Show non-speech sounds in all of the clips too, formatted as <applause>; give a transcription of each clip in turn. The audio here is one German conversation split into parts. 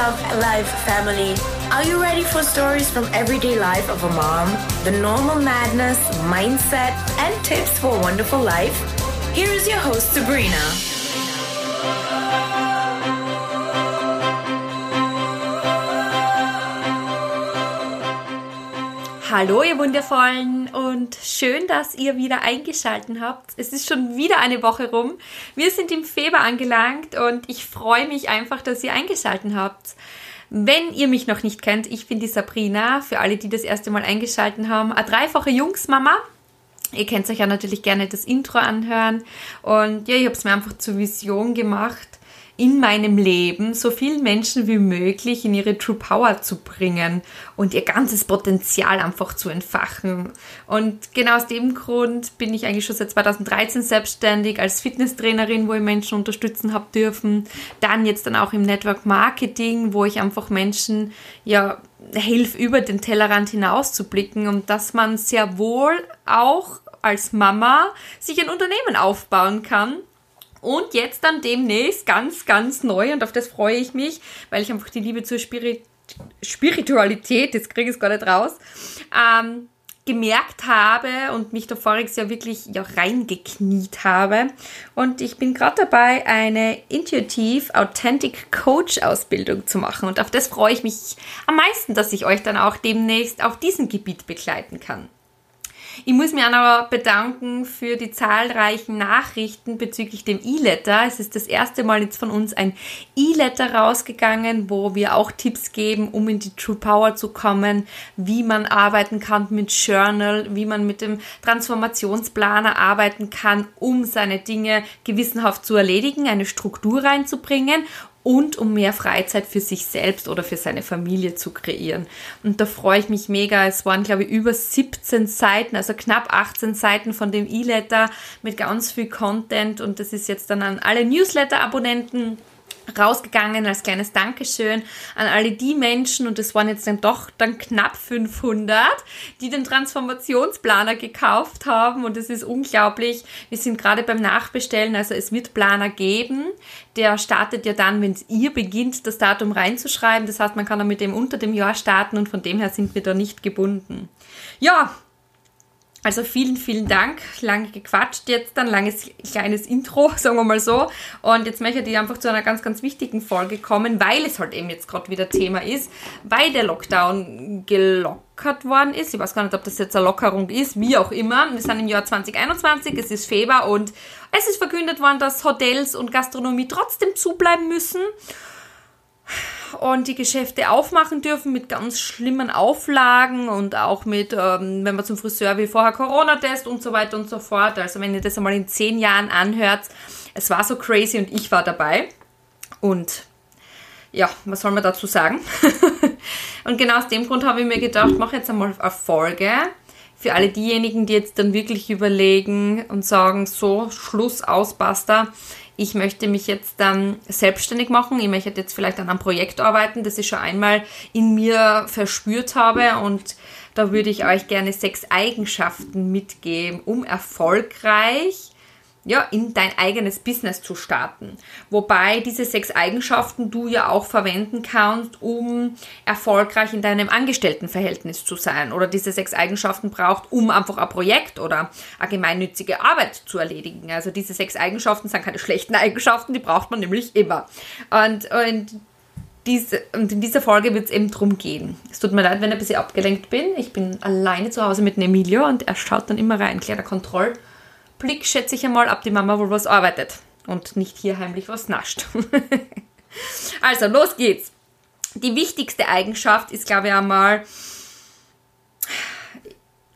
Love Life family. Are you ready for stories from everyday life of a mom? The normal madness, mindset, and tips for a wonderful life? Here is your host, Sabrina. Hallo ihr Wundervollen und schön, dass ihr wieder eingeschaltet habt. Es ist schon wieder eine Woche rum. Wir sind im Februar angelangt und ich freue mich einfach, dass ihr eingeschaltet habt. Wenn ihr mich noch nicht kennt, ich bin die Sabrina, für alle, die das erste Mal eingeschaltet haben, eine dreifache Jungsmama. Ihr könnt euch ja natürlich gerne das Intro anhören. Und ja, ich habe es mir einfach zur Vision gemacht, in meinem Leben so vielen Menschen wie möglich in ihre True Power zu bringen und ihr ganzes Potenzial einfach zu entfachen. Und genau aus dem Grund bin ich eigentlich schon seit 2013 selbstständig als Fitnesstrainerin, wo ich Menschen unterstützen habe dürfen. Dann jetzt dann auch im Network Marketing, wo ich einfach Menschen ja hilf über den Tellerrand hinaus zu blicken und dass man sehr wohl auch als Mama sich ein Unternehmen aufbauen kann und jetzt dann demnächst ganz, ganz neu und auf das freue ich mich, weil ich einfach die Liebe zur Spirit Spiritualität, jetzt kriege ich es gar nicht raus, ähm, gemerkt habe und mich da voriges Jahr wirklich ja, reingekniet habe. Und ich bin gerade dabei, eine Intuitive Authentic Coach Ausbildung zu machen. Und auf das freue ich mich am meisten, dass ich euch dann auch demnächst auf diesem Gebiet begleiten kann. Ich muss mich auch noch bedanken für die zahlreichen Nachrichten bezüglich dem E-Letter. Es ist das erste Mal jetzt von uns ein E-Letter rausgegangen, wo wir auch Tipps geben, um in die True Power zu kommen, wie man arbeiten kann mit Journal, wie man mit dem Transformationsplaner arbeiten kann, um seine Dinge gewissenhaft zu erledigen, eine Struktur reinzubringen und um mehr Freizeit für sich selbst oder für seine Familie zu kreieren. Und da freue ich mich mega. Es waren, glaube ich, über 17 Seiten, also knapp 18 Seiten von dem E-Letter mit ganz viel Content und das ist jetzt dann an alle Newsletter-Abonnenten rausgegangen als kleines Dankeschön an alle die Menschen, und es waren jetzt dann doch dann knapp 500, die den Transformationsplaner gekauft haben und es ist unglaublich. Wir sind gerade beim Nachbestellen, also es wird Planer geben. Der startet ja dann, wenn ihr beginnt, das Datum reinzuschreiben. Das heißt, man kann dann mit dem unter dem Jahr starten und von dem her sind wir da nicht gebunden. Ja, also vielen, vielen Dank. Lange gequatscht jetzt, ein langes kleines Intro, <laughs> sagen wir mal so. Und jetzt möchte ich einfach zu einer ganz, ganz wichtigen Folge kommen, weil es halt eben jetzt gerade wieder Thema ist, weil der Lockdown gelockert worden ist. Ich weiß gar nicht, ob das jetzt eine Lockerung ist, wie auch immer. Wir sind im Jahr 2021, es ist Februar und es ist verkündet worden, dass Hotels und Gastronomie trotzdem zubleiben müssen und die Geschäfte aufmachen dürfen mit ganz schlimmen Auflagen und auch mit, ähm, wenn man zum Friseur will, vorher Corona-Test und so weiter und so fort. Also wenn ihr das einmal in zehn Jahren anhört, es war so crazy und ich war dabei. Und ja, was soll man dazu sagen? <laughs> und genau aus dem Grund habe ich mir gedacht, mache jetzt einmal eine Folge für alle diejenigen, die jetzt dann wirklich überlegen und sagen, so, Schluss, aus, basta ich möchte mich jetzt dann selbstständig machen, ich möchte jetzt vielleicht an einem Projekt arbeiten, das ich schon einmal in mir verspürt habe. Und da würde ich euch gerne sechs Eigenschaften mitgeben, um erfolgreich ja, in dein eigenes Business zu starten. Wobei diese sechs Eigenschaften du ja auch verwenden kannst, um erfolgreich in deinem Angestelltenverhältnis zu sein. Oder diese sechs Eigenschaften braucht, um einfach ein Projekt oder eine gemeinnützige Arbeit zu erledigen. Also diese sechs Eigenschaften sind keine schlechten Eigenschaften, die braucht man nämlich immer. Und, und diese, und in dieser Folge wird es eben drum gehen. Es tut mir leid, wenn ich ein bisschen abgelenkt bin. Ich bin alleine zu Hause mit Emilio und er schaut dann immer rein. Kleiner Kontroll. Blick schätze ich einmal, ob die Mama wohl was arbeitet und nicht hier heimlich was nascht. <laughs> also, los geht's. Die wichtigste Eigenschaft ist, glaube ich, einmal,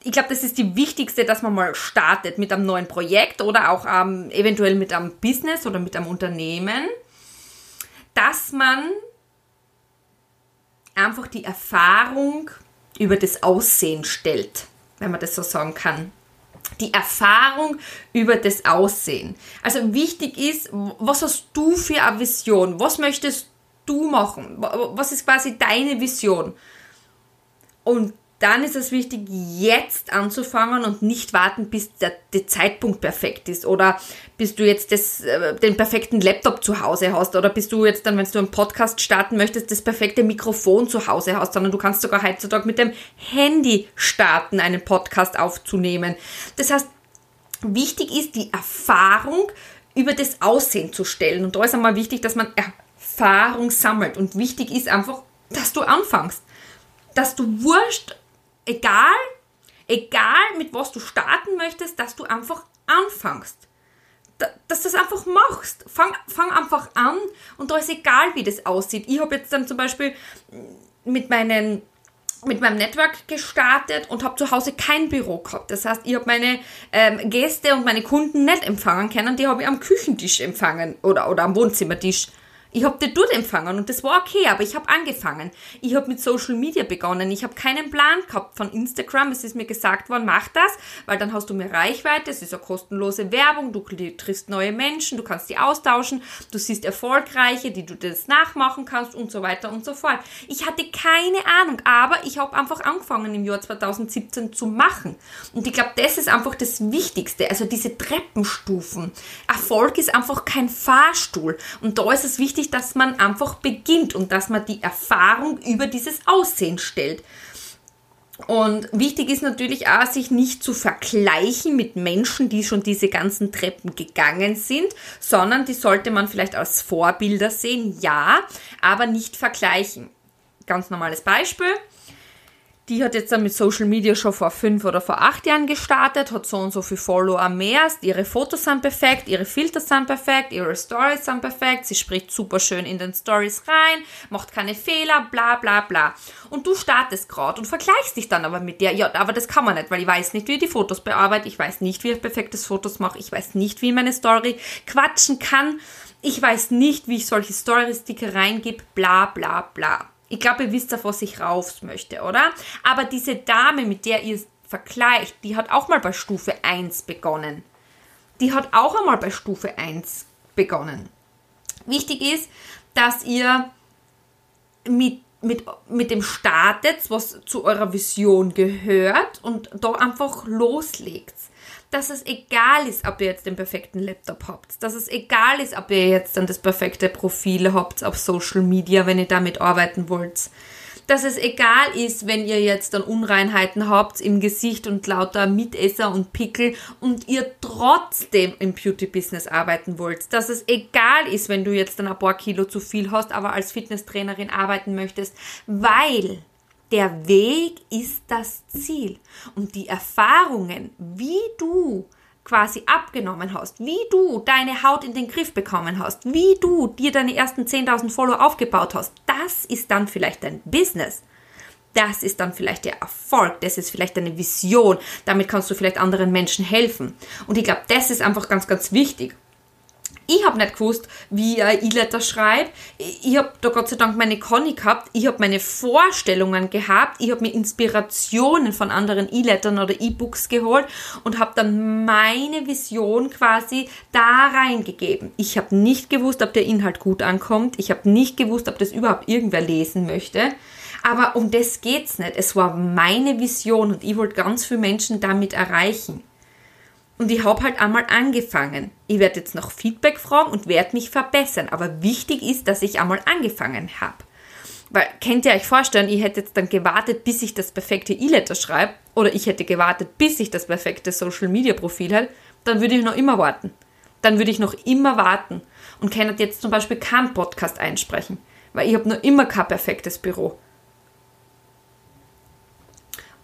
ich glaube, das ist die wichtigste, dass man mal startet mit einem neuen Projekt oder auch ähm, eventuell mit einem Business oder mit einem Unternehmen, dass man einfach die Erfahrung über das Aussehen stellt, wenn man das so sagen kann die Erfahrung über das Aussehen. Also wichtig ist, was hast du für eine Vision? Was möchtest du machen? Was ist quasi deine Vision? Und dann ist es wichtig, jetzt anzufangen und nicht warten, bis der, der Zeitpunkt perfekt ist oder bis du jetzt das, äh, den perfekten Laptop zu Hause hast oder bis du jetzt dann, wenn du einen Podcast starten möchtest, das perfekte Mikrofon zu Hause hast, sondern du kannst sogar heutzutage mit dem Handy starten, einen Podcast aufzunehmen. Das heißt, wichtig ist die Erfahrung über das Aussehen zu stellen und da ist einmal wichtig, dass man Erfahrung sammelt und wichtig ist einfach, dass du anfängst. Dass du wurscht egal, egal mit was du starten möchtest, dass du einfach anfängst. dass du das einfach machst. Fang, fang einfach an und da ist egal, wie das aussieht. Ich habe jetzt dann zum Beispiel mit meinen mit meinem Network gestartet und habe zu Hause kein Büro gehabt. Das heißt, ich habe meine ähm, Gäste und meine Kunden nicht empfangen können, die habe ich am Küchentisch empfangen oder, oder am Wohnzimmertisch. Ich habe den dort empfangen und das war okay, aber ich habe angefangen. Ich habe mit Social Media begonnen. Ich habe keinen Plan gehabt von Instagram. Es ist mir gesagt worden, mach das, weil dann hast du mehr Reichweite. Es ist eine kostenlose Werbung. Du triffst neue Menschen, du kannst die austauschen. Du siehst Erfolgreiche, die du das nachmachen kannst und so weiter und so fort. Ich hatte keine Ahnung, aber ich habe einfach angefangen im Jahr 2017 zu machen. Und ich glaube, das ist einfach das Wichtigste. Also diese Treppenstufen. Erfolg ist einfach kein Fahrstuhl. Und da ist es wichtig, wichtig, dass man einfach beginnt und dass man die Erfahrung über dieses Aussehen stellt. Und wichtig ist natürlich auch, sich nicht zu vergleichen mit Menschen, die schon diese ganzen Treppen gegangen sind, sondern die sollte man vielleicht als Vorbilder sehen, ja, aber nicht vergleichen. Ganz normales Beispiel. Die hat jetzt dann mit Social Media schon vor fünf oder vor acht Jahren gestartet, hat so und so viel Follower mehr. Ihre Fotos sind perfekt, ihre Filter sind perfekt, ihre Stories sind perfekt. Sie spricht super schön in den Stories rein, macht keine Fehler, bla bla bla. Und du startest gerade und vergleichst dich dann aber mit der. Ja, aber das kann man nicht, weil ich weiß nicht, wie ich die Fotos bearbeite. Ich weiß nicht, wie ich perfektes Fotos mache. Ich weiß nicht, wie ich meine Story quatschen kann. Ich weiß nicht, wie ich solche Story-Sticker reingebe, bla bla bla. Ich glaube, ihr wisst, auf was ich rauf möchte, oder? Aber diese Dame, mit der ihr vergleicht, die hat auch mal bei Stufe 1 begonnen. Die hat auch einmal bei Stufe 1 begonnen. Wichtig ist, dass ihr mit, mit, mit dem startet, was zu eurer Vision gehört und da einfach loslegt dass es egal ist, ob ihr jetzt den perfekten Laptop habt, dass es egal ist, ob ihr jetzt dann das perfekte Profil habt auf Social Media, wenn ihr damit arbeiten wollt. Dass es egal ist, wenn ihr jetzt dann Unreinheiten habt im Gesicht und lauter Mitesser und Pickel und ihr trotzdem im Beauty-Business arbeiten wollt. Dass es egal ist, wenn du jetzt dann ein paar Kilo zu viel hast, aber als Fitnesstrainerin arbeiten möchtest, weil der Weg ist das Ziel. Und die Erfahrungen, wie du quasi abgenommen hast, wie du deine Haut in den Griff bekommen hast, wie du dir deine ersten 10.000 Follower aufgebaut hast, das ist dann vielleicht dein Business. Das ist dann vielleicht der Erfolg, das ist vielleicht deine Vision, damit kannst du vielleicht anderen Menschen helfen. Und ich glaube, das ist einfach ganz, ganz wichtig. Ich habe nicht gewusst, wie ein E-Letter schreibt. Ich habe da Gott sei Dank meine Conny gehabt. Ich habe meine Vorstellungen gehabt. Ich habe mir Inspirationen von anderen E-Lettern oder E-Books geholt und habe dann meine Vision quasi da reingegeben. Ich habe nicht gewusst, ob der Inhalt gut ankommt. Ich habe nicht gewusst, ob das überhaupt irgendwer lesen möchte. Aber um das geht's nicht. Es war meine Vision und ich wollte ganz viele Menschen damit erreichen. Und ich habe halt einmal angefangen. Ich werde jetzt noch Feedback fragen und werde mich verbessern. Aber wichtig ist, dass ich einmal angefangen habe. Weil, könnt ihr euch vorstellen, ich hätte jetzt dann gewartet, bis ich das perfekte E-Letter schreibe, oder ich hätte gewartet, bis ich das perfekte Social Media Profil habe, dann würde ich noch immer warten. Dann würde ich noch immer warten und kann jetzt zum Beispiel keinen Podcast einsprechen, weil ich habe noch immer kein perfektes Büro.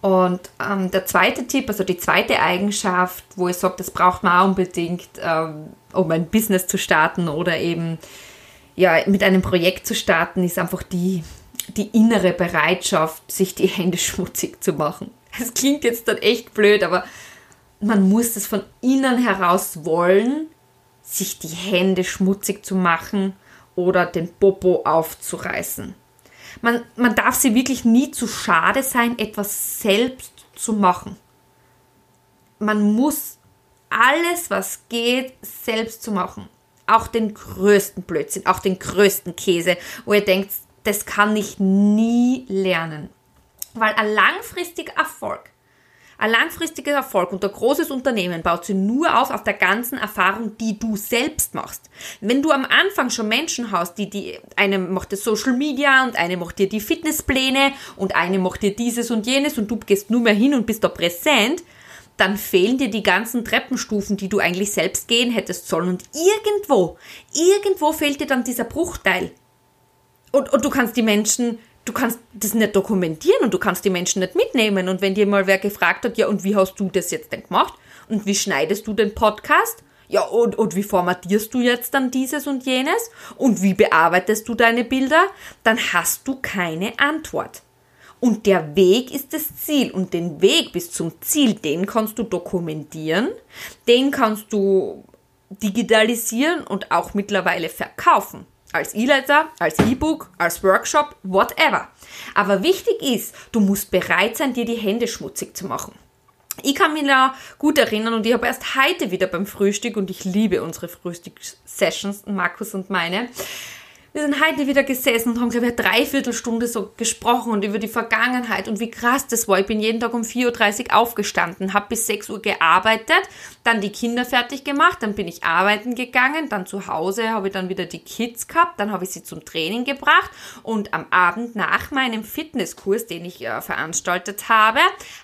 Und ähm, der zweite Tipp, also die zweite Eigenschaft, wo ich sage, das braucht man auch unbedingt, ähm, um ein Business zu starten oder eben ja, mit einem Projekt zu starten, ist einfach die, die innere Bereitschaft, sich die Hände <laughs> schmutzig zu machen. Das klingt jetzt dann echt blöd, aber man muss das von innen heraus wollen, sich die Hände schmutzig zu machen oder den Popo aufzureißen. Man, man darf sie wirklich nie zu schade sein, etwas selbst zu machen. Man muss alles, was geht, selbst zu machen. Auch den größten Blödsinn, auch den größten Käse, wo ihr denkt, das kann ich nie lernen. Weil ein langfristiger Erfolg ein langfristiger Erfolg und ein großes Unternehmen baut sich nur auf auf der ganzen Erfahrung, die du selbst machst. Wenn du am Anfang schon Menschen hast, die, die, eine macht das Social Media und eine macht dir die Fitnesspläne und eine macht dir dieses und jenes und du gehst nur mehr hin und bist da präsent, dann fehlen dir die ganzen Treppenstufen, die du eigentlich selbst gehen hättest sollen. Und irgendwo, irgendwo fehlt dir dann dieser Bruchteil. Und, und du kannst die Menschen du kannst das nicht dokumentieren und du kannst die Menschen nicht mitnehmen. Und wenn dir mal wer gefragt hat, ja, und wie hast du das jetzt denn gemacht? Und wie schneidest du den Podcast? Ja, und, und wie formatierst du jetzt dann dieses und jenes? Und wie bearbeitest du deine Bilder? Dann hast du keine Antwort. Und der Weg ist das Ziel. Und den Weg bis zum Ziel, den kannst du dokumentieren, den kannst du digitalisieren und auch mittlerweile verkaufen. Als E-Letter, als E-Book, als Workshop, whatever. Aber wichtig ist, du musst bereit sein, dir die Hände schmutzig zu machen. Ich kann mich da gut erinnern und ich habe erst heute wieder beim Frühstück und ich liebe unsere Frühstückssessions, Markus und meine, wir sind heute wieder gesessen und haben, glaube ich, eine Dreiviertelstunde so gesprochen und über die Vergangenheit und wie krass das war. Ich bin jeden Tag um 4.30 Uhr aufgestanden, habe bis 6 Uhr gearbeitet, dann die Kinder fertig gemacht, dann bin ich arbeiten gegangen, dann zu Hause habe ich dann wieder die Kids gehabt, dann habe ich sie zum Training gebracht und am Abend nach meinem Fitnesskurs, den ich äh, veranstaltet habe,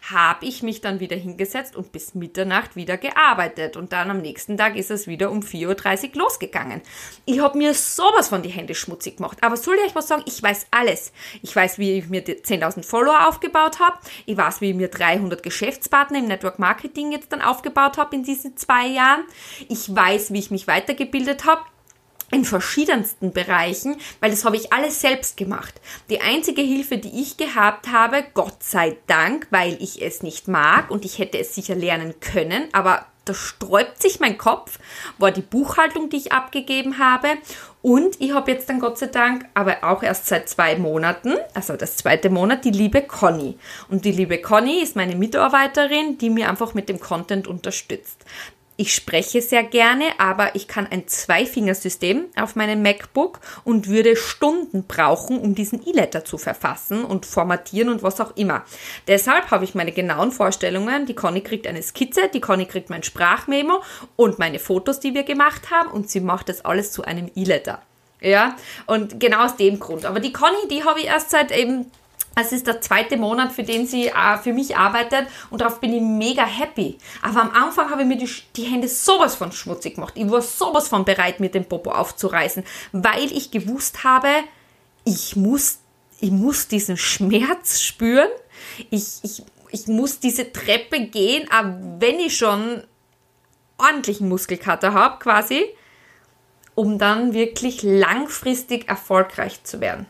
habe ich mich dann wieder hingesetzt und bis Mitternacht wieder gearbeitet und dann am nächsten Tag ist es wieder um 4.30 Uhr losgegangen. Ich habe mir sowas von die Hände schmutzig gemacht. Aber soll ich euch was sagen? Ich weiß alles. Ich weiß, wie ich mir 10.000 Follower aufgebaut habe. Ich weiß, wie ich mir 300 Geschäftspartner im Network Marketing jetzt dann aufgebaut habe in diesen zwei Jahren. Ich weiß, wie ich mich weitergebildet habe in verschiedensten Bereichen, weil das habe ich alles selbst gemacht. Die einzige Hilfe, die ich gehabt habe, Gott sei Dank, weil ich es nicht mag und ich hätte es sicher lernen können, aber da sträubt sich mein Kopf, war die Buchhaltung, die ich abgegeben habe. Und ich habe jetzt dann Gott sei Dank, aber auch erst seit zwei Monaten, also das zweite Monat, die liebe Conny. Und die liebe Conny ist meine Mitarbeiterin, die mir einfach mit dem Content unterstützt. Ich spreche sehr gerne, aber ich kann ein Zweifingersystem auf meinem MacBook und würde Stunden brauchen, um diesen E-Letter zu verfassen und formatieren und was auch immer. Deshalb habe ich meine genauen Vorstellungen. Die Conny kriegt eine Skizze, die Conny kriegt mein Sprachmemo und meine Fotos, die wir gemacht haben und sie macht das alles zu einem E-Letter. Ja, und genau aus dem Grund. Aber die Conny, die habe ich erst seit eben es ist der zweite Monat, für den sie äh, für mich arbeitet und darauf bin ich mega happy. Aber am Anfang habe ich mir die, die, Hände sowas von schmutzig gemacht. Ich war sowas von bereit, mir den Popo aufzureißen, weil ich gewusst habe, ich muss, ich muss diesen Schmerz spüren. Ich, ich, ich muss diese Treppe gehen, auch wenn ich schon ordentlichen Muskelkater habe, quasi, um dann wirklich langfristig erfolgreich zu werden.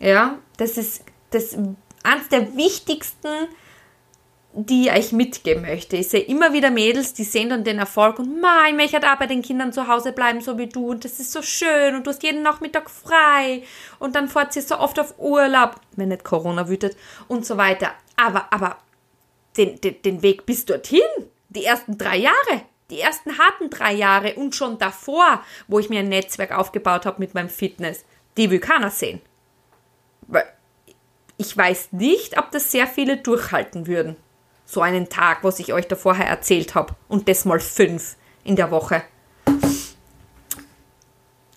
Ja, das ist das eines der wichtigsten, die ich euch mitgeben möchte. Ich sehe immer wieder Mädels, die sehen dann den Erfolg und mein, ich möchte auch bei den Kindern zu Hause bleiben, so wie du und das ist so schön und du hast jeden Nachmittag frei und dann fährt sie so oft auf Urlaub, wenn nicht Corona wütet und so weiter. Aber, aber den, den, den Weg bis dorthin, die ersten drei Jahre, die ersten harten drei Jahre und schon davor, wo ich mir ein Netzwerk aufgebaut habe mit meinem Fitness, die will keiner sehen ich weiß nicht, ob das sehr viele durchhalten würden. So einen Tag, was ich euch da vorher erzählt habe. Und das mal fünf in der Woche.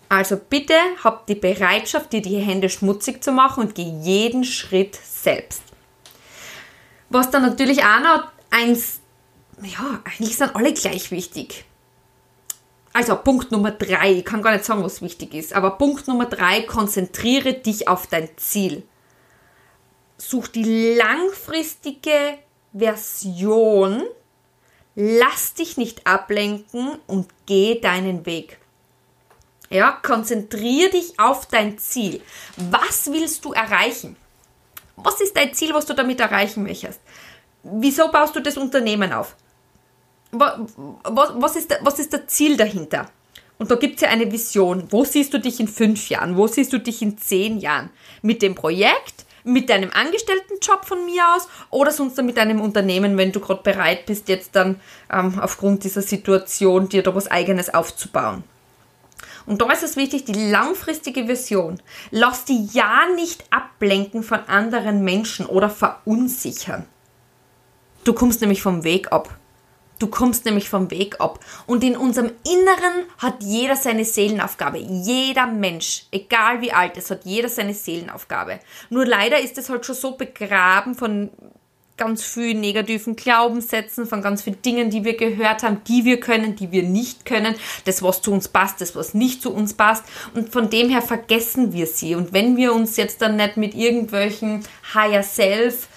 Also bitte habt die Bereitschaft, dir die Hände schmutzig zu machen und geh jeden Schritt selbst. Was dann natürlich auch noch eins, ja, eigentlich sind alle gleich wichtig. Also Punkt Nummer drei, ich kann gar nicht sagen, was wichtig ist, aber Punkt Nummer drei, konzentriere dich auf dein Ziel. Such die langfristige Version, lass dich nicht ablenken und geh deinen Weg. Ja, konzentriere dich auf dein Ziel. Was willst du erreichen? Was ist dein Ziel, was du damit erreichen möchtest? Wieso baust du das Unternehmen auf? Was, ist, was ist das Ziel dahinter? Und da gibt es ja eine Vision. Wo siehst du dich in fünf Jahren? Wo siehst du dich in zehn Jahren? Mit dem Projekt? Mit deinem Angestelltenjob von mir aus? Oder sonst mit deinem Unternehmen, wenn du gerade bereit bist, jetzt dann ähm, aufgrund dieser Situation dir da was Eigenes aufzubauen? Und da ist es wichtig, die langfristige Vision. Lass die ja nicht ablenken von anderen Menschen oder verunsichern. Du kommst nämlich vom Weg ab. Du kommst nämlich vom Weg ab. Und in unserem Inneren hat jeder seine Seelenaufgabe. Jeder Mensch, egal wie alt es hat jeder seine Seelenaufgabe. Nur leider ist es halt schon so begraben von ganz vielen negativen Glaubenssätzen, von ganz vielen Dingen, die wir gehört haben, die wir können, die wir nicht können, das, was zu uns passt, das, was nicht zu uns passt. Und von dem her vergessen wir sie. Und wenn wir uns jetzt dann nicht mit irgendwelchen Higher Self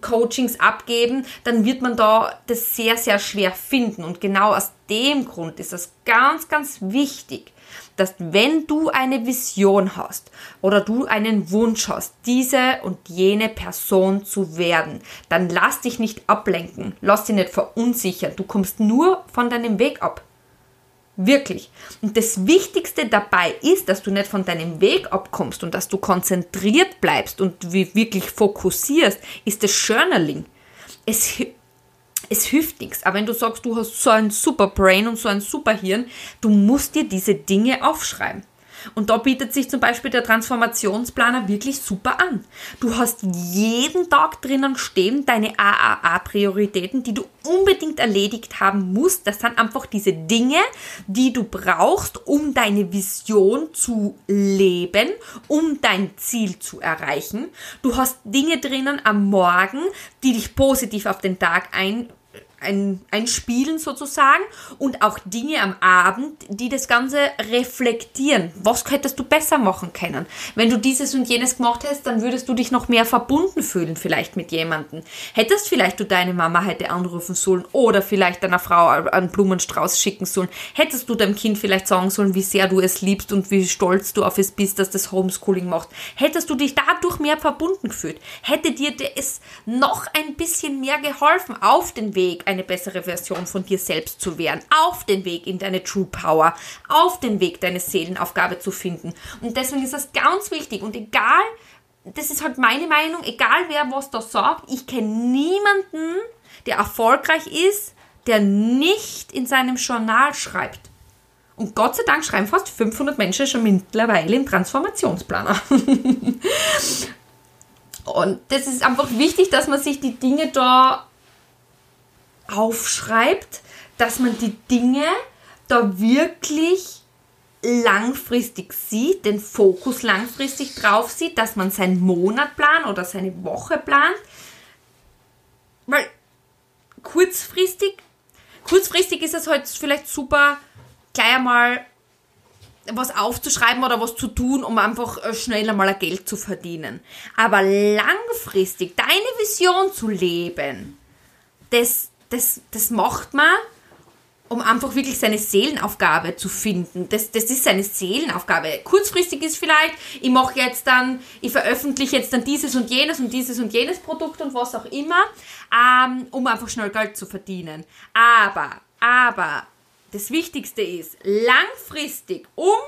Coachings abgeben, dann wird man da das sehr, sehr schwer finden. Und genau aus dem Grund ist es ganz, ganz wichtig, dass wenn du eine Vision hast oder du einen Wunsch hast, diese und jene Person zu werden, dann lass dich nicht ablenken, lass dich nicht verunsichern. Du kommst nur von deinem Weg ab. Wirklich. Und das Wichtigste dabei ist, dass du nicht von deinem Weg abkommst und dass du konzentriert bleibst und wirklich fokussierst, ist das Journaling. Es, es hilft nichts. Aber wenn du sagst, du hast so ein super Brain und so ein super Hirn, du musst dir diese Dinge aufschreiben. Und da bietet sich zum Beispiel der Transformationsplaner wirklich super an. Du hast jeden Tag drinnen stehen deine AAA-Prioritäten, die du unbedingt erledigt haben musst. Das sind einfach diese Dinge, die du brauchst, um deine Vision zu leben, um dein Ziel zu erreichen. Du hast Dinge drinnen am Morgen, die dich positiv auf den Tag ein ein, ein Spielen sozusagen und auch Dinge am Abend, die das Ganze reflektieren. Was könntest du besser machen können? Wenn du dieses und jenes gemacht hast, dann würdest du dich noch mehr verbunden fühlen vielleicht mit jemandem. Hättest vielleicht du deine Mama heute anrufen sollen oder vielleicht deiner Frau einen Blumenstrauß schicken sollen. Hättest du deinem Kind vielleicht sagen sollen, wie sehr du es liebst und wie stolz du auf es bist, dass das Homeschooling macht. Hättest du dich dadurch mehr verbunden gefühlt. Hätte dir es noch ein bisschen mehr geholfen auf den Weg eine bessere Version von dir selbst zu werden, auf den Weg in deine True Power, auf den Weg deine Seelenaufgabe zu finden. Und deswegen ist das ganz wichtig und egal, das ist halt meine Meinung, egal wer was da sagt, ich kenne niemanden, der erfolgreich ist, der nicht in seinem Journal schreibt. Und Gott sei Dank schreiben fast 500 Menschen schon mittlerweile im Transformationsplaner. <laughs> Und das ist einfach wichtig, dass man sich die Dinge da aufschreibt, dass man die Dinge da wirklich langfristig sieht, den Fokus langfristig drauf sieht, dass man seinen Monat plant oder seine Woche plant. Weil kurzfristig, kurzfristig ist es halt vielleicht super, gleich einmal was aufzuschreiben oder was zu tun, um einfach äh, schnell einmal Geld zu verdienen. Aber langfristig deine Vision zu leben, das, das, das macht man, um einfach wirklich seine Seelenaufgabe zu finden. Das, das ist seine Seelenaufgabe. Kurzfristig ist vielleicht, ich mache jetzt dann, ich veröffentliche jetzt dann dieses und jenes und dieses und jenes Produkt und was auch immer, ähm, um einfach schnell Geld zu verdienen. Aber, aber, das Wichtigste ist, langfristig, um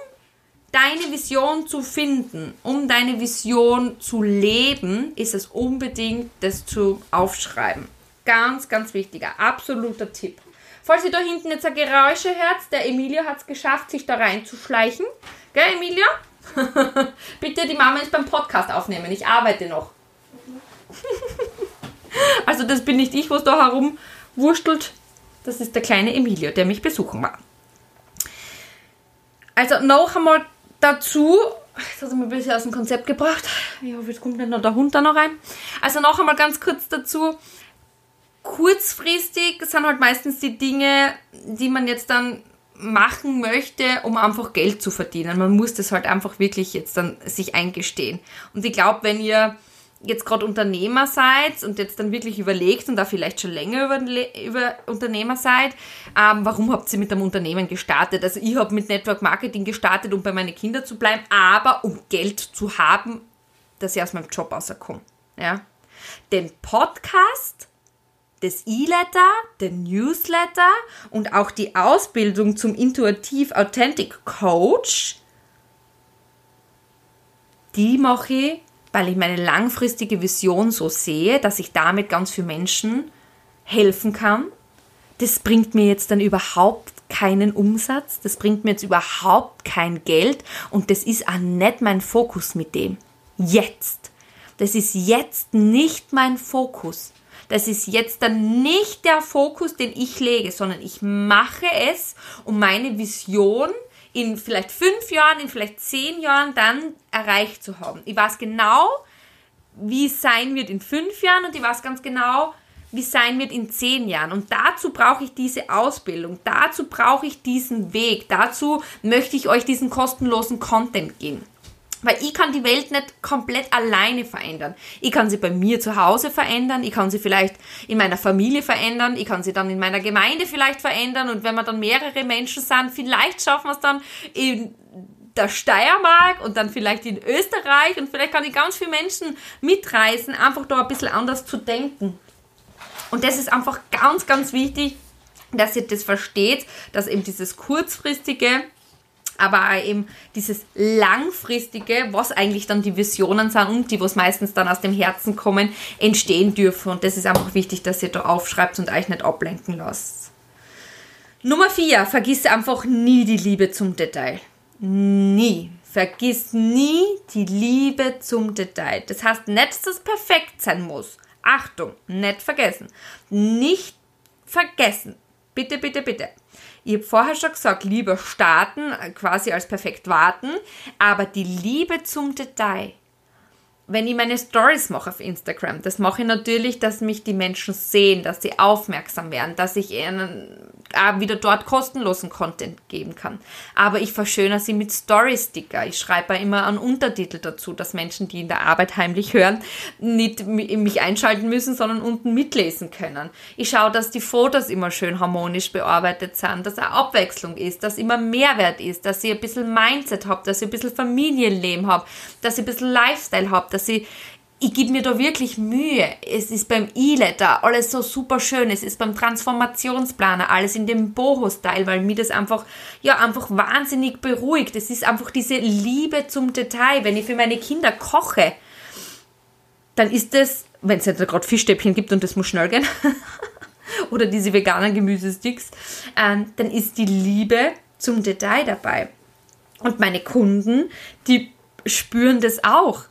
deine Vision zu finden, um deine Vision zu leben, ist es unbedingt, das zu aufschreiben. Ganz, ganz wichtiger, absoluter Tipp. Falls ihr da hinten jetzt ein Geräusche hört, der Emilia hat es geschafft, sich da reinzuschleichen. Gell, Emilia? <laughs> Bitte die Mama ist beim Podcast aufnehmen, ich arbeite noch. <laughs> also das bin nicht ich, was da herumwurstelt. Das ist der kleine Emilio, der mich besuchen war. Also noch einmal dazu, das hat mir ein bisschen aus dem Konzept gebracht. Ich hoffe, jetzt kommt nicht noch der Hund da noch rein. Also noch einmal ganz kurz dazu kurzfristig sind halt meistens die Dinge, die man jetzt dann machen möchte, um einfach Geld zu verdienen. Man muss das halt einfach wirklich jetzt dann sich eingestehen. Und ich glaube, wenn ihr jetzt gerade Unternehmer seid und jetzt dann wirklich überlegt und da vielleicht schon länger über, über Unternehmer seid, ähm, warum habt ihr mit einem Unternehmen gestartet? Also ich habe mit Network Marketing gestartet, um bei meinen Kindern zu bleiben, aber um Geld zu haben, dass ich aus meinem Job rauskomme. Ja? Den Podcast das E-Letter, den Newsletter und auch die Ausbildung zum Intuitiv Authentic Coach, die mache ich, weil ich meine langfristige Vision so sehe, dass ich damit ganz vielen Menschen helfen kann. Das bringt mir jetzt dann überhaupt keinen Umsatz, das bringt mir jetzt überhaupt kein Geld und das ist auch nicht mein Fokus mit dem. Jetzt. Das ist jetzt nicht mein Fokus. Das ist jetzt dann nicht der Fokus, den ich lege, sondern ich mache es, um meine Vision in vielleicht fünf Jahren, in vielleicht zehn Jahren dann erreicht zu haben. Ich weiß genau, wie es sein wird in fünf Jahren und ich weiß ganz genau, wie es sein wird in zehn Jahren. Und dazu brauche ich diese Ausbildung, dazu brauche ich diesen Weg, dazu möchte ich euch diesen kostenlosen Content geben. Weil ich kann die Welt nicht komplett alleine verändern. Ich kann sie bei mir zu Hause verändern, ich kann sie vielleicht in meiner Familie verändern, ich kann sie dann in meiner Gemeinde vielleicht verändern und wenn wir dann mehrere Menschen sind, vielleicht schaffen wir es dann in der Steiermark und dann vielleicht in Österreich und vielleicht kann ich ganz viele Menschen mitreißen, einfach da ein bisschen anders zu denken. Und das ist einfach ganz, ganz wichtig, dass ihr das versteht, dass eben dieses kurzfristige, aber eben dieses langfristige, was eigentlich dann die Visionen sind und die, was meistens dann aus dem Herzen kommen, entstehen dürfen. Und das ist einfach wichtig, dass ihr da aufschreibt und euch nicht ablenken lasst. Nummer vier, vergiss einfach nie die Liebe zum Detail. Nie. Vergiss nie die Liebe zum Detail. Das heißt nicht, dass es perfekt sein muss. Achtung, nicht vergessen. Nicht vergessen. Bitte, bitte, bitte. Ich habe vorher schon gesagt, lieber starten, quasi als perfekt warten, aber die Liebe zum Detail. Wenn ich meine Stories mache auf Instagram, das mache ich natürlich, dass mich die Menschen sehen, dass sie aufmerksam werden, dass ich ihnen auch wieder dort kostenlosen Content geben kann. Aber ich verschönere sie mit Story-Sticker. Ich schreibe immer einen Untertitel dazu, dass Menschen, die in der Arbeit heimlich hören, nicht mich einschalten müssen, sondern unten mitlesen können. Ich schaue, dass die Fotos immer schön harmonisch bearbeitet sind, dass eine Abwechslung ist, dass immer Mehrwert ist, dass ich ein bisschen Mindset habe, dass ich ein bisschen Familienleben habe, dass ich ein bisschen Lifestyle habe, dass ich ich gebe mir da wirklich Mühe. Es ist beim E-Letter alles so super schön. Es ist beim Transformationsplaner alles in dem Boho-Style, weil mir das einfach, ja, einfach wahnsinnig beruhigt. Es ist einfach diese Liebe zum Detail. Wenn ich für meine Kinder koche, dann ist das, wenn es nicht gerade Fischstäbchen gibt und das muss schnell gehen, <laughs> oder diese veganen Gemüsesticks, ähm, dann ist die Liebe zum Detail dabei. Und meine Kunden, die spüren das auch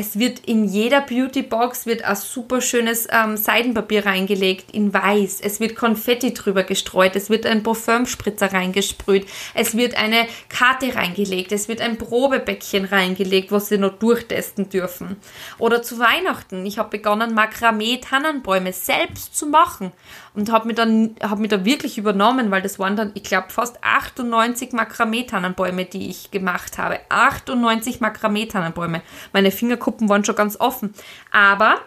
es wird in jeder Beautybox wird ein super schönes ähm, Seidenpapier reingelegt in weiß. Es wird Konfetti drüber gestreut. Es wird ein Parfümspritzer reingesprüht. Es wird eine Karte reingelegt. Es wird ein Probebäckchen reingelegt, was sie noch durchtesten dürfen. Oder zu Weihnachten. Ich habe begonnen, Makramee-Tannenbäume selbst zu machen und habe mir dann habe mir da wirklich übernommen, weil das waren dann, ich glaube, fast 98 Makramee-Tannenbäume, die ich gemacht habe. 98 Makramee-Tannenbäume. Meine Fingerkuppen waren schon ganz offen. Aber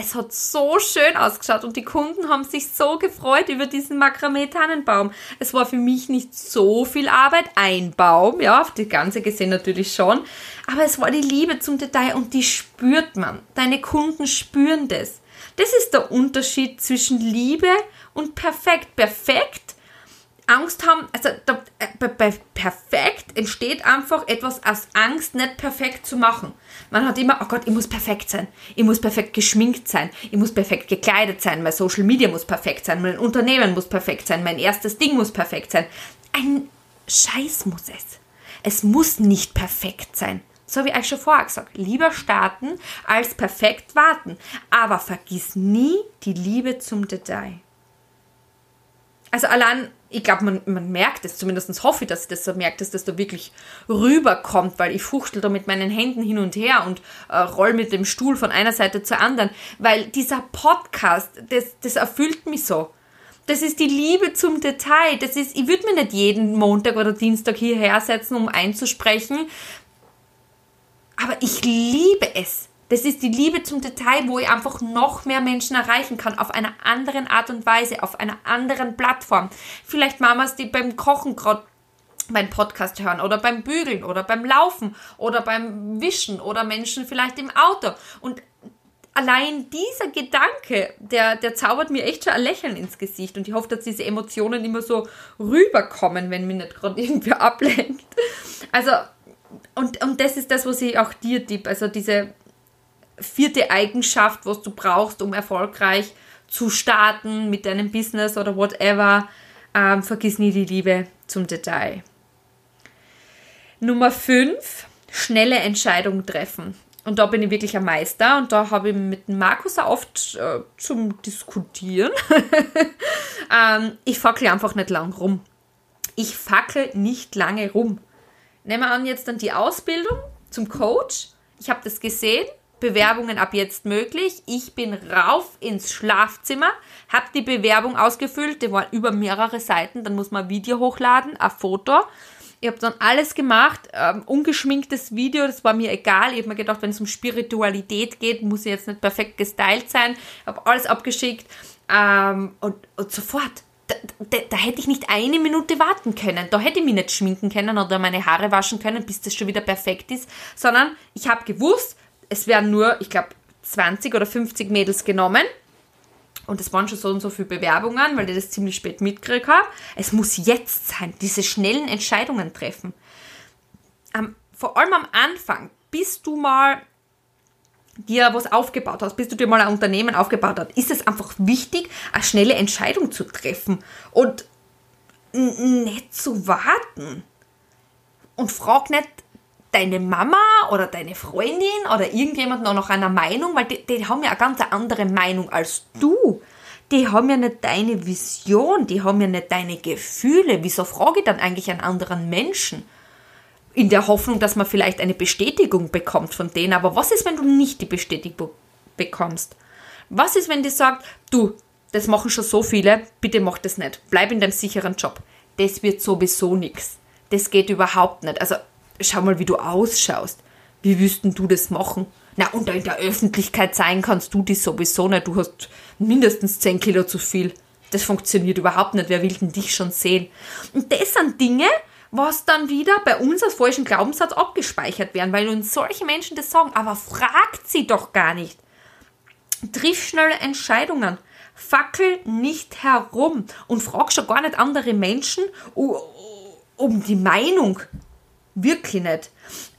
es hat so schön ausgeschaut und die Kunden haben sich so gefreut über diesen Makramee-Tannenbaum. Es war für mich nicht so viel Arbeit, ein Baum, ja, auf die ganze gesehen natürlich schon, aber es war die Liebe zum Detail und die spürt man. Deine Kunden spüren das. Das ist der Unterschied zwischen Liebe und perfekt. Perfekt, Angst haben, also da, äh, bei perfekt entsteht einfach etwas aus Angst, nicht perfekt zu machen. Man hat immer, oh Gott, ich muss perfekt sein. Ich muss perfekt geschminkt sein. Ich muss perfekt gekleidet sein. Mein Social Media muss perfekt sein. Mein Unternehmen muss perfekt sein. Mein erstes Ding muss perfekt sein. Ein Scheiß muss es. Es muss nicht perfekt sein. So wie ich schon vorher gesagt, lieber starten als perfekt warten. Aber vergiss nie die Liebe zum Detail. Also allein, ich glaube, man, man merkt es, zumindest hoffe ich, dass ich das so merkt, dass das da wirklich rüberkommt, weil ich fuchtel da mit meinen Händen hin und her und äh, roll mit dem Stuhl von einer Seite zur anderen, weil dieser Podcast, das, das erfüllt mich so. Das ist die Liebe zum Detail. Das ist, ich würde mir nicht jeden Montag oder Dienstag hierher setzen, um einzusprechen, aber ich liebe es. Das ist die Liebe zum Detail, wo ich einfach noch mehr Menschen erreichen kann, auf einer anderen Art und Weise, auf einer anderen Plattform. Vielleicht Mamas, die beim Kochen gerade meinen Podcast hören oder beim Bügeln oder beim Laufen oder beim Wischen oder Menschen vielleicht im Auto. Und allein dieser Gedanke, der, der zaubert mir echt schon ein Lächeln ins Gesicht und ich hoffe, dass diese Emotionen immer so rüberkommen, wenn mich nicht gerade <laughs> irgendwer ablenkt. Also und, und das ist das, was ich auch dir tippe. Also diese vierte Eigenschaft, was du brauchst, um erfolgreich zu starten mit deinem Business oder whatever. Ähm, vergiss nie die Liebe zum Detail. Nummer 5, schnelle Entscheidungen treffen. Und da bin ich wirklich ein Meister und da habe ich mit Markus auch oft äh, zum Diskutieren. <laughs> ähm, ich fackel einfach nicht lang rum. Ich fackel nicht lange rum. Nehmen wir an jetzt dann die Ausbildung zum Coach. Ich habe das gesehen. Bewerbungen ab jetzt möglich. Ich bin rauf ins Schlafzimmer, habe die Bewerbung ausgefüllt. Die waren über mehrere Seiten. Dann muss man ein Video hochladen, ein Foto ich habe dann alles gemacht, ähm, ungeschminktes Video, das war mir egal. Ich habe mir gedacht, wenn es um Spiritualität geht, muss ich jetzt nicht perfekt gestylt sein. Habe alles abgeschickt ähm, und, und sofort. Da, da, da, hätte ich nicht eine Minute warten können. Da hätte ich mich nicht schminken können oder meine Haare waschen können, bis das schon wieder perfekt ist. Sondern ich habe gewusst, es werden nur, ich glaube, 20 oder 50 Mädels genommen. Und es waren schon so und so viele Bewerbungen, weil ich das ziemlich spät mitgekriegt habe. Es muss jetzt sein, diese schnellen Entscheidungen treffen. Um, vor allem am Anfang, bis du mal dir was aufgebaut hast, bis du dir mal ein Unternehmen aufgebaut hast, ist es einfach wichtig, eine schnelle Entscheidung zu treffen und nicht zu warten. Und frag nicht deine Mama oder deine Freundin oder irgendjemand noch nach einer Meinung, weil die, die haben ja eine ganz andere Meinung als du. Die haben ja nicht deine Vision, die haben ja nicht deine Gefühle. Wieso frage ich dann eigentlich einen anderen Menschen? In der Hoffnung, dass man vielleicht eine Bestätigung bekommt von denen. Aber was ist, wenn du nicht die Bestätigung bekommst? Was ist, wenn die sagt, du, das machen schon so viele, bitte mach das nicht. Bleib in deinem sicheren Job. Das wird sowieso nichts. Das geht überhaupt nicht. Also schau mal, wie du ausschaust. Wie wüssten du das machen? Na, und in der Öffentlichkeit sein kannst du das sowieso nicht. Du hast mindestens 10 Kilo zu viel. Das funktioniert überhaupt nicht. Wer will denn dich schon sehen? Und das sind Dinge, was dann wieder bei uns als falschen Glaubenssatz abgespeichert werden, weil uns solche Menschen das sagen. Aber fragt sie doch gar nicht. Triff schnelle Entscheidungen. Fackel nicht herum und frag schon gar nicht andere Menschen um die Meinung. Wirklich nicht.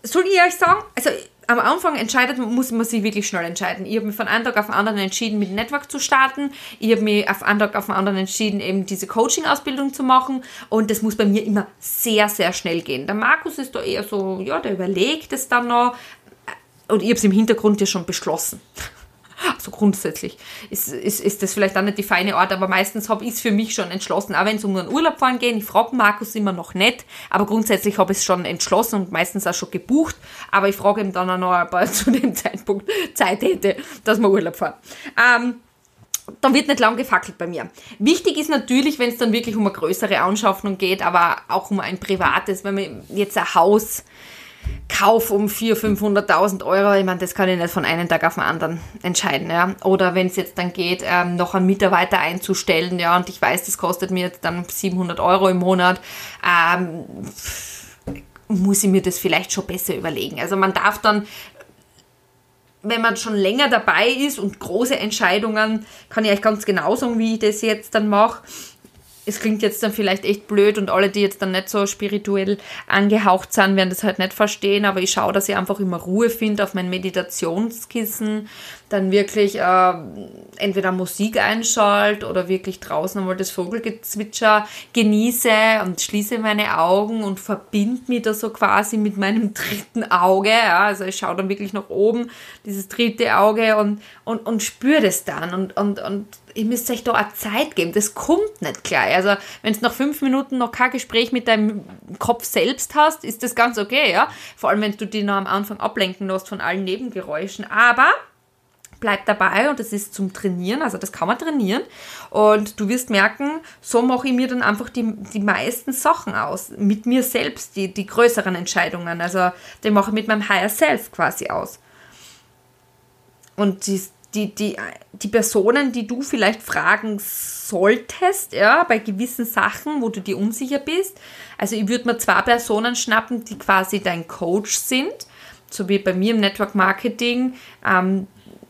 Soll ich euch sagen? Also am Anfang entscheidet, muss man sich wirklich schnell entscheiden. Ich habe mich von einem Tag auf den anderen entschieden, mit Network zu starten. Ich habe mich auf einen Tag auf den anderen entschieden, eben diese Coaching-Ausbildung zu machen. Und das muss bei mir immer sehr, sehr schnell gehen. Der Markus ist da eher so, ja, der überlegt es dann noch. Und ich habe es im Hintergrund ja schon beschlossen. So grundsätzlich ist, ist, ist das vielleicht auch nicht die feine Art, aber meistens habe ich es für mich schon entschlossen. Auch wenn es um einen Urlaub fahren geht, ich frage Markus immer noch nicht, aber grundsätzlich habe ich es schon entschlossen und meistens auch schon gebucht. Aber ich frage ihm dann auch noch, ob er <laughs> zu dem Zeitpunkt Zeit hätte, dass wir Urlaub fahren. Ähm, dann wird nicht lang gefackelt bei mir. Wichtig ist natürlich, wenn es dann wirklich um eine größere Anschaffung geht, aber auch um ein privates, wenn man jetzt ein Haus Kauf um 400.000, 500.000 Euro, ich meine, das kann ich nicht von einem Tag auf den anderen entscheiden, ja. Oder wenn es jetzt dann geht, ähm, noch einen Mitarbeiter einzustellen, ja, und ich weiß, das kostet mir jetzt dann 700 Euro im Monat, ähm, muss ich mir das vielleicht schon besser überlegen. Also man darf dann wenn man schon länger dabei ist und große Entscheidungen, kann ich euch ganz genau sagen, wie ich das jetzt dann mache es klingt jetzt dann vielleicht echt blöd und alle, die jetzt dann nicht so spirituell angehaucht sind, werden das halt nicht verstehen, aber ich schaue, dass ich einfach immer Ruhe finde auf mein Meditationskissen, dann wirklich äh, entweder Musik einschalte oder wirklich draußen einmal das Vogelgezwitscher genieße und schließe meine Augen und verbinde mich da so quasi mit meinem <laughs> dritten Auge. Ja, also ich schaue dann wirklich nach oben, dieses dritte Auge und, und, und spüre das dann und, und, und ihr müsst euch da auch Zeit geben. Das kommt nicht gleich. Also, wenn du nach fünf Minuten noch kein Gespräch mit deinem Kopf selbst hast, ist das ganz okay, ja. Vor allem, wenn du dich noch am Anfang ablenken lässt von allen Nebengeräuschen. Aber bleib dabei und das ist zum Trainieren, also das kann man trainieren. Und du wirst merken, so mache ich mir dann einfach die, die meisten Sachen aus. Mit mir selbst, die, die größeren Entscheidungen. Also, die mache ich mit meinem Higher Self quasi aus. Und die, die, die, die Personen, die du vielleicht fragen solltest, ja, bei gewissen Sachen, wo du dir unsicher bist. Also ich würde mir zwei Personen schnappen, die quasi dein Coach sind, so wie bei mir im Network Marketing. Ähm,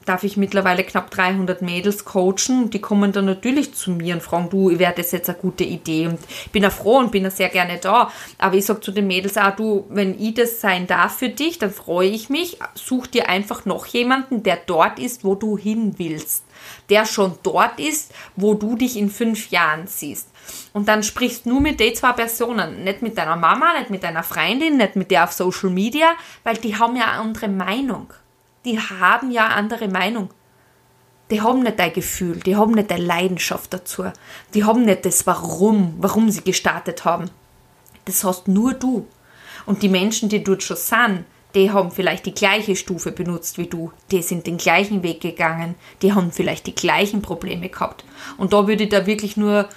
darf ich mittlerweile knapp 300 Mädels coachen. Die kommen dann natürlich zu mir und fragen, du, wäre das jetzt eine gute Idee? Und ich bin ja froh und bin ja sehr gerne da. Aber ich sage zu den Mädels auch, du, wenn ich das sein darf für dich, dann freue ich mich. Such dir einfach noch jemanden, der dort ist, wo du hin willst. Der schon dort ist, wo du dich in fünf Jahren siehst. Und dann sprichst nur mit den zwei Personen, nicht mit deiner Mama, nicht mit deiner Freundin, nicht mit der auf Social Media, weil die haben ja eine andere Meinung. Die haben ja andere Meinung. Die haben nicht dein Gefühl, die haben nicht deine Leidenschaft dazu. Die haben nicht das Warum, warum sie gestartet haben. Das hast nur du. Und die Menschen, die dort schon sind, die haben vielleicht die gleiche Stufe benutzt wie du, die sind den gleichen Weg gegangen, die haben vielleicht die gleichen Probleme gehabt. Und da würde ich da wirklich nur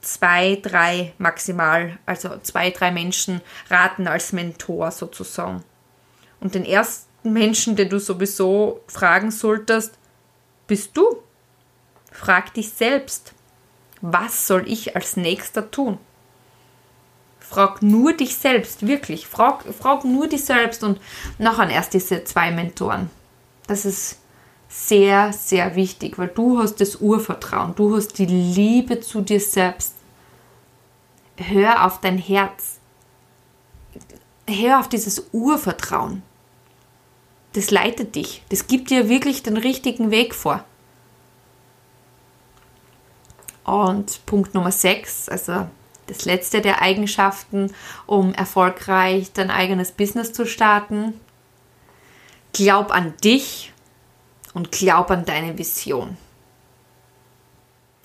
zwei, drei maximal, also zwei, drei Menschen raten als Mentor sozusagen. Und den ersten Menschen, den du sowieso fragen solltest, bist du. Frag dich selbst, was soll ich als nächster tun? Frag nur dich selbst, wirklich. Frag, frag nur dich selbst und nachher erst diese zwei Mentoren. Das ist sehr, sehr wichtig, weil du hast das Urvertrauen, du hast die Liebe zu dir selbst. Hör auf dein Herz. Hör auf dieses Urvertrauen. Das leitet dich. Das gibt dir wirklich den richtigen Weg vor. Und Punkt Nummer 6, also das letzte der Eigenschaften, um erfolgreich dein eigenes Business zu starten. Glaub an dich und glaub an deine Vision.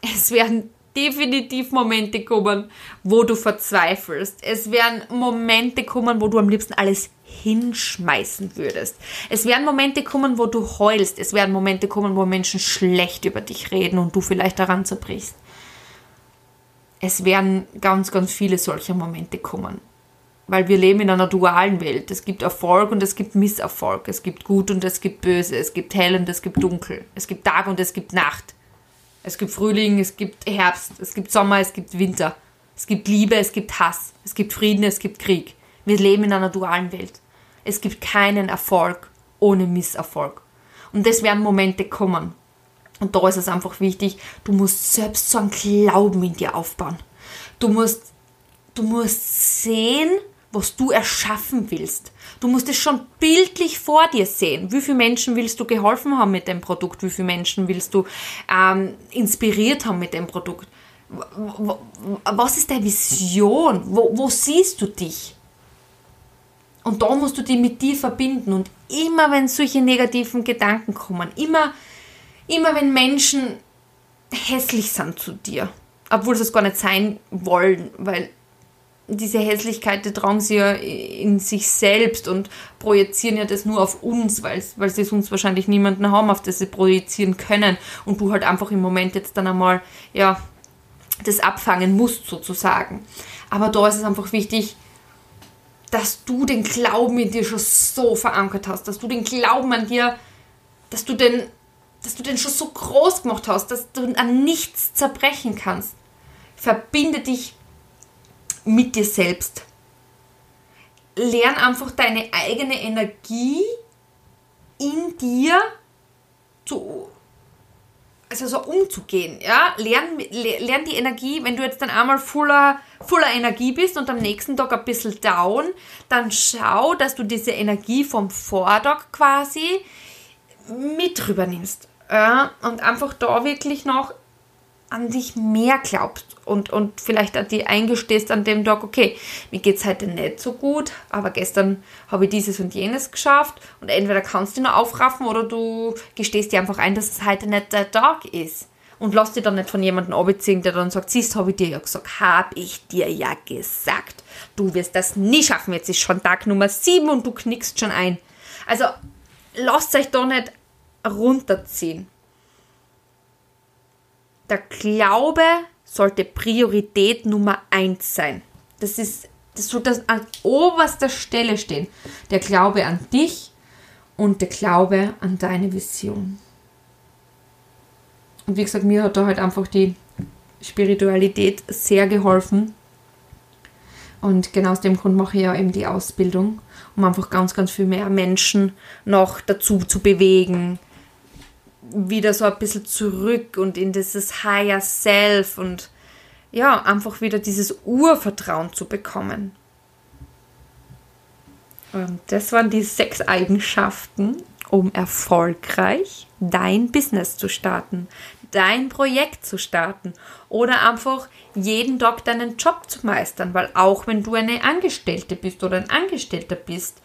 Es werden definitiv Momente kommen, wo du verzweifelst. Es werden Momente kommen, wo du am liebsten alles hinschmeißen würdest. Es werden Momente kommen, wo du heulst. Es werden Momente kommen, wo Menschen schlecht über dich reden und du vielleicht daran zerbrichst. Es werden ganz, ganz viele solcher Momente kommen weil wir leben in einer dualen Welt. Es gibt Erfolg und es gibt Misserfolg. Es gibt Gut und es gibt Böse. Es gibt Hell und es gibt Dunkel. Es gibt Tag und es gibt Nacht. Es gibt Frühling, es gibt Herbst, es gibt Sommer, es gibt Winter. Es gibt Liebe, es gibt Hass. Es gibt Frieden, es gibt Krieg. Wir leben in einer dualen Welt. Es gibt keinen Erfolg ohne Misserfolg. Und das werden Momente kommen. Und da ist es einfach wichtig, du musst selbst so einen Glauben in dir aufbauen. Du musst, du musst sehen, was du erschaffen willst. Du musst es schon bildlich vor dir sehen. Wie viele Menschen willst du geholfen haben mit dem Produkt? Wie viele Menschen willst du ähm, inspiriert haben mit dem Produkt? Was ist deine Vision? Wo, wo siehst du dich? Und da musst du dich mit dir verbinden. Und immer wenn solche negativen Gedanken kommen, immer, immer wenn Menschen hässlich sind zu dir, obwohl sie es gar nicht sein wollen, weil diese Hässlichkeit, die tragen sie ja in sich selbst und projizieren ja das nur auf uns, weil, weil sie sonst wahrscheinlich niemanden haben, auf das sie projizieren können und du halt einfach im Moment jetzt dann einmal, ja, das abfangen musst sozusagen. Aber da ist es einfach wichtig, dass du den Glauben in dir schon so verankert hast, dass du den Glauben an dir, dass du den, dass du den schon so groß gemacht hast, dass du an nichts zerbrechen kannst. Verbinde dich mit dir selbst. Lern einfach deine eigene Energie in dir zu, also so umzugehen, ja. Lern, lern die Energie, wenn du jetzt dann einmal voller, voller Energie bist und am nächsten Tag ein bisschen down, dann schau, dass du diese Energie vom Vortag quasi mit rüber nimmst. Ja, und einfach da wirklich noch an dich mehr glaubst und, und vielleicht an die eingestehst an dem Tag, okay, mir geht es heute nicht so gut, aber gestern habe ich dieses und jenes geschafft und entweder kannst du noch aufraffen oder du gestehst dir einfach ein, dass es heute nicht der Tag ist. Und lass dich dann nicht von jemandem abziehen, der dann sagt, siehst, habe ich dir ja gesagt, habe ich dir ja gesagt. Du wirst das nie schaffen, jetzt ist schon Tag Nummer 7 und du knickst schon ein. Also lasst euch da nicht runterziehen der Glaube sollte Priorität Nummer eins sein. Das ist, das sollte an oberster Stelle stehen. Der Glaube an dich und der Glaube an deine Vision. Und wie gesagt, mir hat da halt einfach die Spiritualität sehr geholfen. Und genau aus dem Grund mache ich ja eben die Ausbildung, um einfach ganz, ganz viel mehr Menschen noch dazu zu bewegen, wieder so ein bisschen zurück und in dieses Higher Self und ja, einfach wieder dieses Urvertrauen zu bekommen. Und das waren die sechs Eigenschaften, um erfolgreich dein Business zu starten, dein Projekt zu starten oder einfach jeden Tag deinen Job zu meistern, weil auch wenn du eine Angestellte bist oder ein Angestellter bist,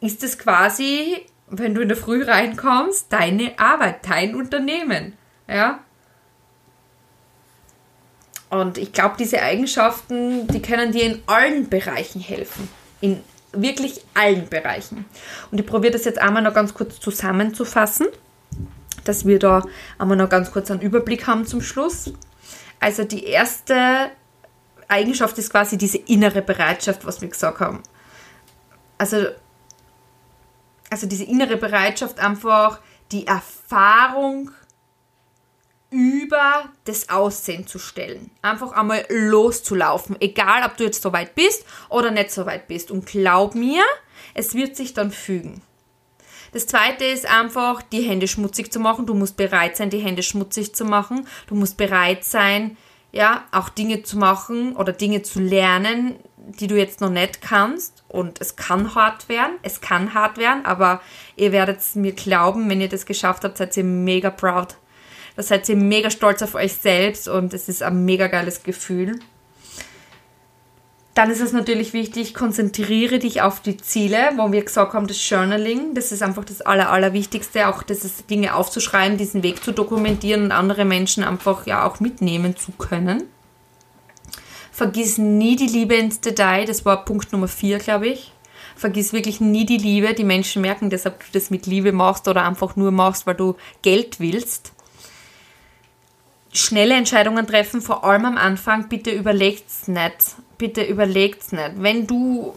ist es quasi, wenn du in der Früh reinkommst, deine Arbeit, dein Unternehmen. Ja? Und ich glaube, diese Eigenschaften, die können dir in allen Bereichen helfen. In wirklich allen Bereichen. Und ich probiere das jetzt einmal noch ganz kurz zusammenzufassen, dass wir da einmal noch ganz kurz einen Überblick haben zum Schluss. Also die erste Eigenschaft ist quasi diese innere Bereitschaft, was wir gesagt haben. Also also diese innere Bereitschaft, einfach die Erfahrung über das Aussehen zu stellen. Einfach einmal loszulaufen, egal ob du jetzt so weit bist oder nicht so weit bist. Und glaub mir, es wird sich dann fügen. Das zweite ist einfach, die Hände schmutzig zu machen. Du musst bereit sein, die Hände schmutzig zu machen. Du musst bereit sein, ja, auch Dinge zu machen oder Dinge zu lernen, die du jetzt noch nicht kannst. Und es kann hart werden, es kann hart werden, aber ihr werdet es mir glauben, wenn ihr das geschafft habt, seid ihr mega proud. Da seid ihr mega stolz auf euch selbst und es ist ein mega geiles Gefühl. Dann ist es natürlich wichtig, konzentriere dich auf die Ziele, wo wir gesagt haben, das Journaling, das ist einfach das Aller, Allerwichtigste, auch das ist Dinge aufzuschreiben, diesen Weg zu dokumentieren und andere Menschen einfach ja auch mitnehmen zu können. Vergiss nie die Liebe ins Detail, das war Punkt Nummer 4, glaube ich. Vergiss wirklich nie die Liebe. Die Menschen merken deshalb, ob du das mit Liebe machst oder einfach nur machst, weil du Geld willst. Schnelle Entscheidungen treffen, vor allem am Anfang. Bitte überlegt's nicht. Bitte überlegt's nicht. Wenn du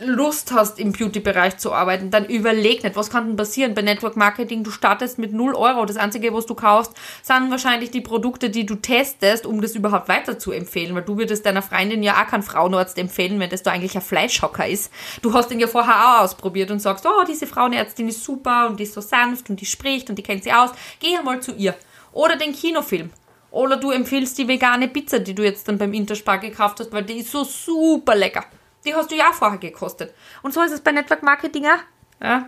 Lust hast, im Beauty-Bereich zu arbeiten, dann überleg nicht, was kann denn passieren bei Network Marketing? Du startest mit 0 Euro. Das Einzige, was du kaufst, sind wahrscheinlich die Produkte, die du testest, um das überhaupt weiter zu empfehlen. Weil du würdest deiner Freundin ja auch keinen Frauenarzt empfehlen, wenn das da eigentlich ein Fleischhocker ist. Du hast den ja vorher auch ausprobiert und sagst, oh, diese Frauenärztin ist super und die ist so sanft und die spricht und die kennt sie aus. Geh einmal zu ihr. Oder den Kinofilm. Oder du empfiehlst die vegane Pizza, die du jetzt dann beim Interspar gekauft hast, weil die ist so super lecker. Die hast du ja auch vorher gekostet. Und so ist es bei Network Marketing auch. Ja.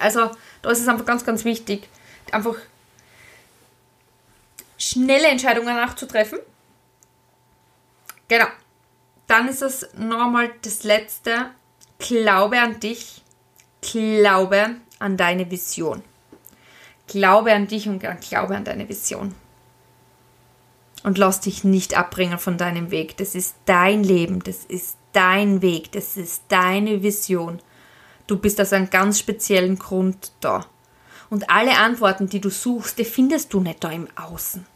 Also, da ist es einfach ganz, ganz wichtig, einfach schnelle Entscheidungen nachzutreffen. Genau. Dann ist es nochmal das Letzte. Glaube an dich. Glaube an deine Vision. Glaube an dich und glaube an deine Vision und lass dich nicht abbringen von deinem Weg. Das ist dein Leben, das ist dein Weg, das ist deine Vision. Du bist aus einem ganz speziellen Grund da. Und alle Antworten, die du suchst, die findest du nicht da im Außen.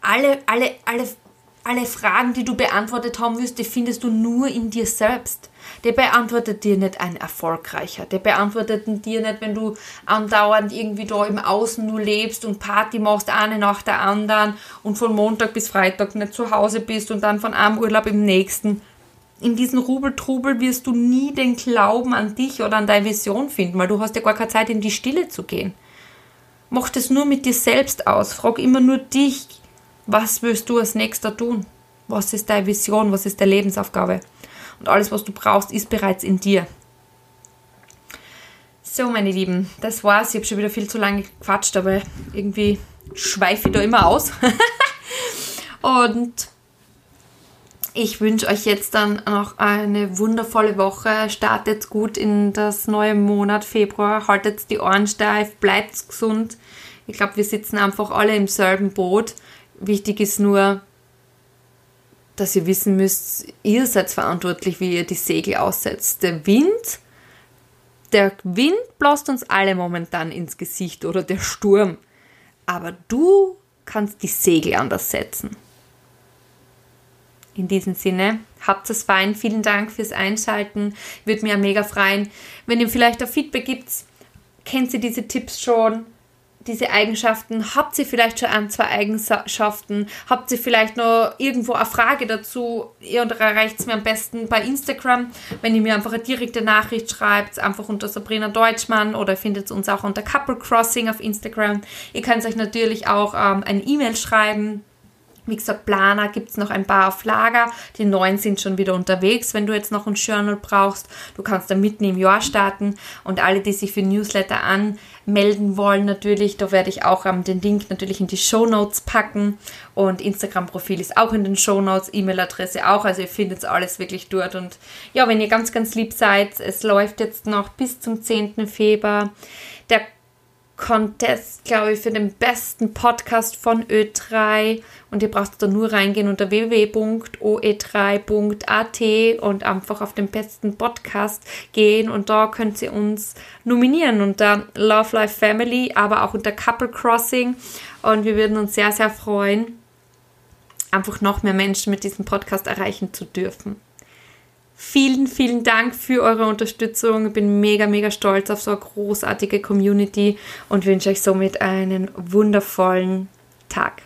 Alle, alle, alle alle Fragen, die du beantwortet haben wirst, die findest du nur in dir selbst. Der beantwortet dir nicht ein Erfolgreicher. Der beantwortet dir nicht, wenn du andauernd irgendwie da im Außen nur lebst und Party machst, eine nach der anderen und von Montag bis Freitag nicht zu Hause bist und dann von einem Urlaub im nächsten. In diesem Rubeltrubel wirst du nie den Glauben an dich oder an deine Vision finden, weil du hast ja gar keine Zeit, in die Stille zu gehen. Mach das nur mit dir selbst aus. Frag immer nur dich, was willst du als nächster tun? Was ist deine Vision? Was ist deine Lebensaufgabe? Und alles, was du brauchst, ist bereits in dir. So, meine Lieben, das war's. Ich habe schon wieder viel zu lange gequatscht, aber irgendwie schweife ich da immer aus. <laughs> Und ich wünsche euch jetzt dann noch eine wundervolle Woche. Startet gut in das neue Monat Februar. Haltet die Ohren steif, bleibt gesund. Ich glaube, wir sitzen einfach alle im selben Boot. Wichtig ist nur, dass ihr wissen müsst, ihr seid verantwortlich, wie ihr die Segel aussetzt. Der Wind, der Wind bläst uns alle momentan ins Gesicht oder der Sturm. Aber du kannst die Segel anders setzen. In diesem Sinne, habt es fein. Vielen Dank fürs Einschalten. Würde mir mega freuen, wenn ihr vielleicht ein Feedback gibt. Kennt ihr diese Tipps schon? Diese Eigenschaften? Habt ihr vielleicht schon ein, zwei Eigenschaften? Habt ihr vielleicht noch irgendwo eine Frage dazu? Ihr erreicht es mir am besten bei Instagram, wenn ihr mir einfach eine direkte Nachricht schreibt, einfach unter Sabrina Deutschmann oder findet uns auch unter Couple Crossing auf Instagram. Ihr könnt euch natürlich auch ähm, ein E-Mail schreiben wie gesagt, Planer gibt es noch ein paar auf Lager. Die neuen sind schon wieder unterwegs, wenn du jetzt noch ein Journal brauchst. Du kannst da mitten im Jahr starten. Und alle, die sich für Newsletter anmelden wollen, natürlich, da werde ich auch ähm, den Link natürlich in die Show Notes packen. Und Instagram-Profil ist auch in den Show Notes, E-Mail-Adresse auch. Also ihr findet alles wirklich dort. Und ja, wenn ihr ganz, ganz lieb seid, es läuft jetzt noch bis zum 10. Februar. Der Contest, glaube ich, für den besten Podcast von Ö3. Und ihr braucht da nur reingehen unter www.oe3.at und einfach auf den besten Podcast gehen. Und da könnt ihr uns nominieren unter Love Life Family, aber auch unter Couple Crossing. Und wir würden uns sehr, sehr freuen, einfach noch mehr Menschen mit diesem Podcast erreichen zu dürfen. Vielen, vielen Dank für eure Unterstützung. Ich bin mega, mega stolz auf so eine großartige Community und wünsche euch somit einen wundervollen Tag.